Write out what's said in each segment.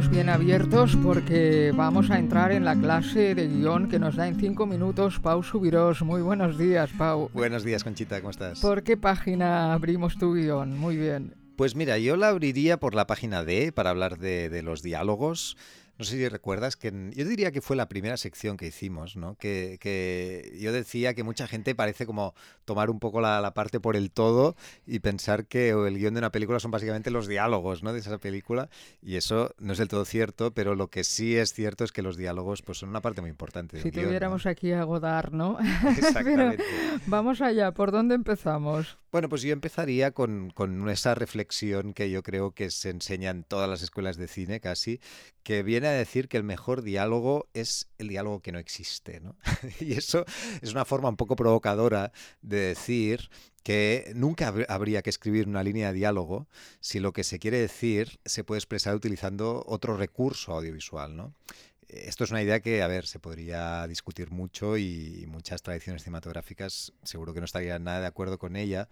oídos bien abiertos porque vamos a entrar en la clase de guion que nos da en cinco minutos Pau Subirós. Muy buenos días, Pau. Buenos días, Conchita, ¿cómo estás? ¿Por qué página abrimos tu guion? Muy bien. Pues mira, yo la abriría por la página D para hablar de, de los diálogos. No sé si recuerdas que yo diría que fue la primera sección que hicimos, ¿no? Que, que yo decía que mucha gente parece como tomar un poco la, la, parte por el todo y pensar que el guion de una película son básicamente los diálogos, ¿no? De esa película y eso no es del todo cierto, pero lo que sí es cierto es que los diálogos pues son una parte muy importante. si tuviéramos ¿no? aquí a Godard, ¿no? Exactamente. pero vamos allá, ¿por dónde empezamos? Bueno, pues yo empezaría con, con, esa reflexión que yo creo que se enseña en todas las escuelas de cine casi, que viene decir que el mejor diálogo es el diálogo que no existe. ¿no? y eso es una forma un poco provocadora de decir que nunca habría que escribir una línea de diálogo si lo que se quiere decir se puede expresar utilizando otro recurso audiovisual. ¿no? Esto es una idea que, a ver, se podría discutir mucho y muchas tradiciones cinematográficas seguro que no estarían nada de acuerdo con ella,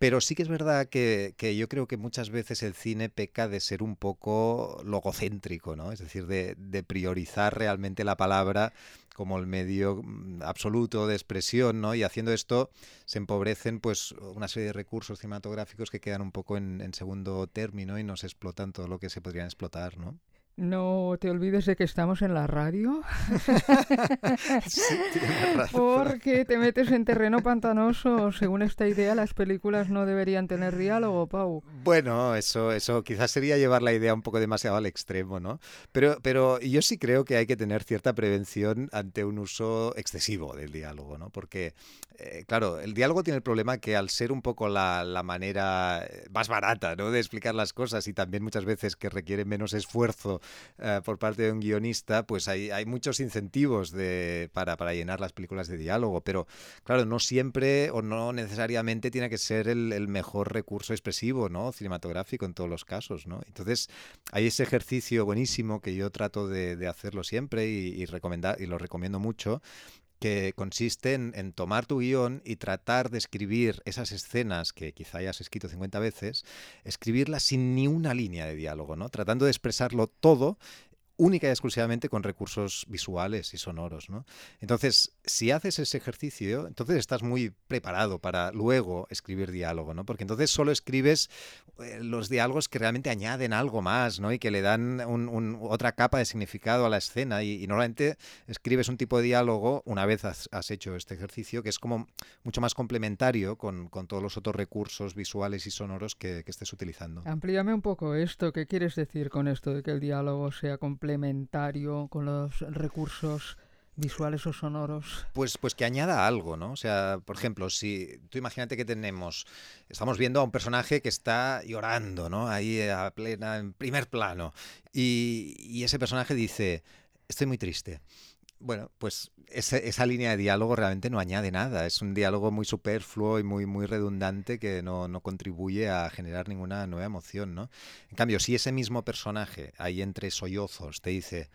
pero sí que es verdad que, que, yo creo que muchas veces el cine peca de ser un poco logocéntrico, ¿no? Es decir, de, priorizar realmente la palabra como el medio absoluto de expresión, ¿no? Y haciendo esto se empobrecen pues una serie de recursos cinematográficos que quedan un poco en, en segundo término y no se explotan todo lo que se podrían explotar, ¿no? No te olvides de que estamos en la radio. sí, Porque te metes en terreno pantanoso. Según esta idea, las películas no deberían tener diálogo, Pau. Bueno, eso, eso quizás sería llevar la idea un poco demasiado al extremo, ¿no? Pero, pero yo sí creo que hay que tener cierta prevención ante un uso excesivo del diálogo, ¿no? Porque, eh, claro, el diálogo tiene el problema que al ser un poco la, la manera más barata, ¿no? De explicar las cosas y también muchas veces que requiere menos esfuerzo uh, por parte de un guionista, pues hay, muchos incentivos para, para, llenar las películas de diálogo, pero claro, no siempre o no necesariamente tiene que ser el, mejor recurso expresivo, ¿no? Cinematográfico en todos los casos, ¿no? Entonces, hay ese ejercicio buenísimo que yo trato de, hacerlo siempre y, recomendar, y lo recomiendo mucho, que consiste en, en, tomar tu guion y tratar de escribir esas escenas que quizá hayas escrito 50 veces, escribirlas sin ni una línea de diálogo, ¿no? Tratando de expresarlo todo única y exclusivamente con recursos visuales y sonoros. ¿no? Entonces, si haces ese ejercicio, entonces estás muy preparado para luego escribir diálogo, ¿no? porque entonces solo escribes eh, los diálogos que realmente añaden algo más ¿no? y que le dan otra capa de significado a la escena. Y, normalmente escribes un tipo de diálogo, una vez has, hecho este ejercicio, que es como mucho más complementario con, todos los otros recursos visuales y sonoros que, que estés utilizando. Amplíame un poco esto. ¿Qué quieres decir con esto de que el diálogo sea complementario con los recursos visuales o sonoros? Pues, pues que añada algo, ¿no? O sea, por ejemplo, si tú imagínate que tenemos, estamos viendo a un personaje que está llorando, ¿no? Ahí a plena, en primer plano, y, y ese personaje dice, estoy muy triste. Bueno, pues esa, esa, línea de diálogo realmente no añade nada. Es un diálogo muy superfluo y muy, muy redundante que no, no, contribuye a generar ninguna nueva emoción, ¿no? En cambio, si ese mismo personaje ahí entre sollozos te dice,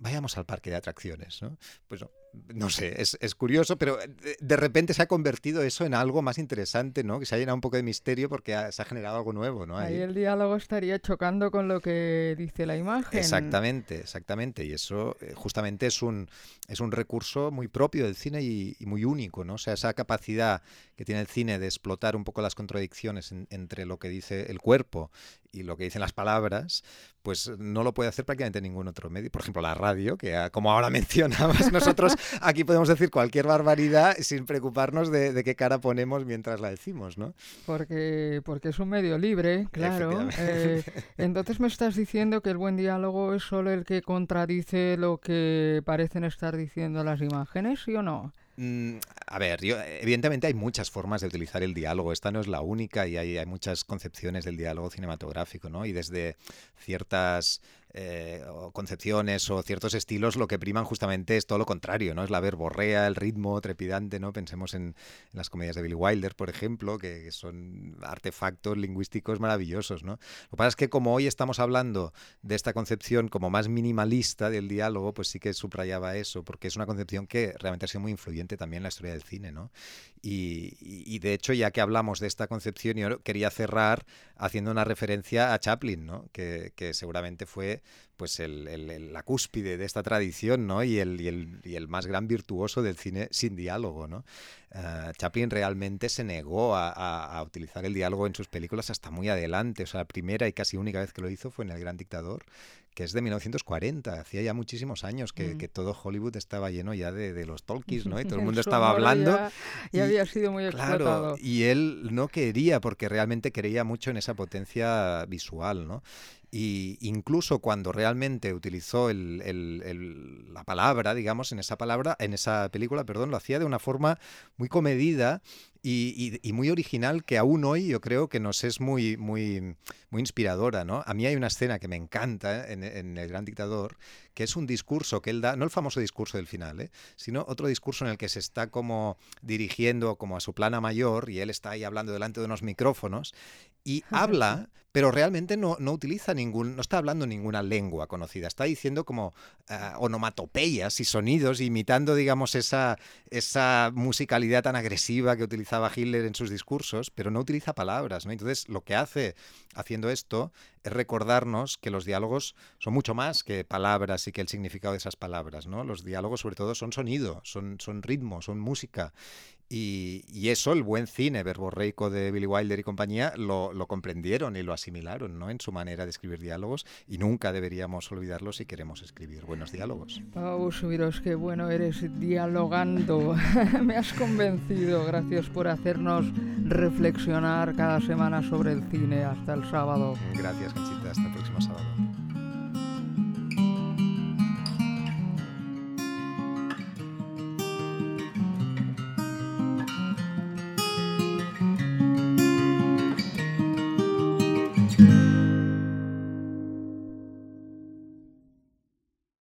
vayamos al parque de atracciones, ¿no? Pues no, no sé, es, es, curioso, pero de, de, repente se ha convertido eso en algo más interesante, ¿no? Que se ha llenado un poco de misterio porque ha, se ha generado algo nuevo, ¿no? Ahí. Ahí el diálogo estaría chocando con lo que dice la imagen. Exactamente, exactamente. Y eso eh, justamente es un, es un recurso muy propio del cine y, y, muy único, ¿no? O sea, esa capacidad que tiene el cine de explotar un poco las contradicciones en, entre lo que dice el cuerpo y lo que dicen las palabras, pues no lo puede hacer prácticamente ningún otro medio. Por ejemplo, la radio, que como ahora mencionabas, nosotros aquí podemos decir cualquier barbaridad sin preocuparnos de, de, qué cara ponemos mientras la decimos, ¿no? Porque, porque es un medio libre, claro. Eh, entonces me estás diciendo que el buen diálogo es solo el que contradice lo que parecen estar diciendo las imágenes, ¿sí o no? Mm, a ver, yo, evidentemente hay muchas formas de utilizar el diálogo. Esta no es la única y hay, hay muchas concepciones del diálogo cinematográfico, ¿no? Y desde ciertas eh, o concepciones o ciertos estilos lo que priman justamente es todo lo contrario, ¿no? Es la verborrea, el ritmo trepidante, ¿no? Pensemos en, las comedias de Billy Wilder, por ejemplo, que, son artefactos lingüísticos maravillosos, ¿no? Lo que pasa es que como hoy estamos hablando de esta concepción como más minimalista del diálogo, pues sí que subrayaba eso, porque es una concepción que realmente ha sido muy influyente también en la historia del cine, ¿no? Y, de hecho, ya que hablamos de esta concepción, yo quería cerrar haciendo una referencia a Chaplin, ¿no? Que seguramente fue pues la cúspide de esta tradición, ¿no? Y el, más gran virtuoso del cine sin diálogo, ¿no? Eh, Chaplin realmente se negó a, utilizar el diálogo en sus películas hasta muy adelante. O sea, la primera y casi única vez que lo hizo fue en El Gran Dictador, que es de 1940. Hacía ya muchísimos años que, mm. todo Hollywood estaba lleno ya de, los talkies, ¿no? Y todo el mundo estaba hablando. Ya, había sido muy explotado. Claro, y él no quería, porque realmente creía mucho en esa potencia visual, ¿no? Y incluso cuando realmente utilizó la palabra, digamos, en esa palabra, en esa película, perdón, lo hacía de una forma muy comedida y, muy original que aún hoy yo creo que nos es muy, muy, muy inspiradora. ¿no? A mí hay una escena que me encanta en, El Gran Dictador, que es un discurso que él da, no el famoso discurso del final, ¿eh? sino otro discurso en el que se está como dirigiendo como a su plana mayor y él está ahí hablando delante de unos micrófonos y habla, pero realmente no, no, utiliza ningún, no está hablando ninguna lengua conocida, está diciendo como uh, onomatopeyas y sonidos, imitando, digamos, esa, esa musicalidad tan agresiva que utilizaba Hitler en sus discursos, pero no utiliza palabras, ¿no? Entonces, lo que hace haciendo esto es recordarnos que los diálogos son mucho más que palabras y que el significado de esas palabras, ¿no? Los diálogos, sobre todo, son sonido, son, son ritmo, son música. Y, eso, el buen cine verborreico de Billy Wilder y compañía, lo, comprendieron y lo asimilaron ¿no? en su manera de escribir diálogos y nunca deberíamos olvidarlo si queremos escribir buenos diálogos. Pau Subiros, qué bueno eres dialogando. Me has convencido. Gracias por hacernos reflexionar cada semana sobre el cine. Hasta el sábado. Gracias, Conchita. Hasta el próximo sábado.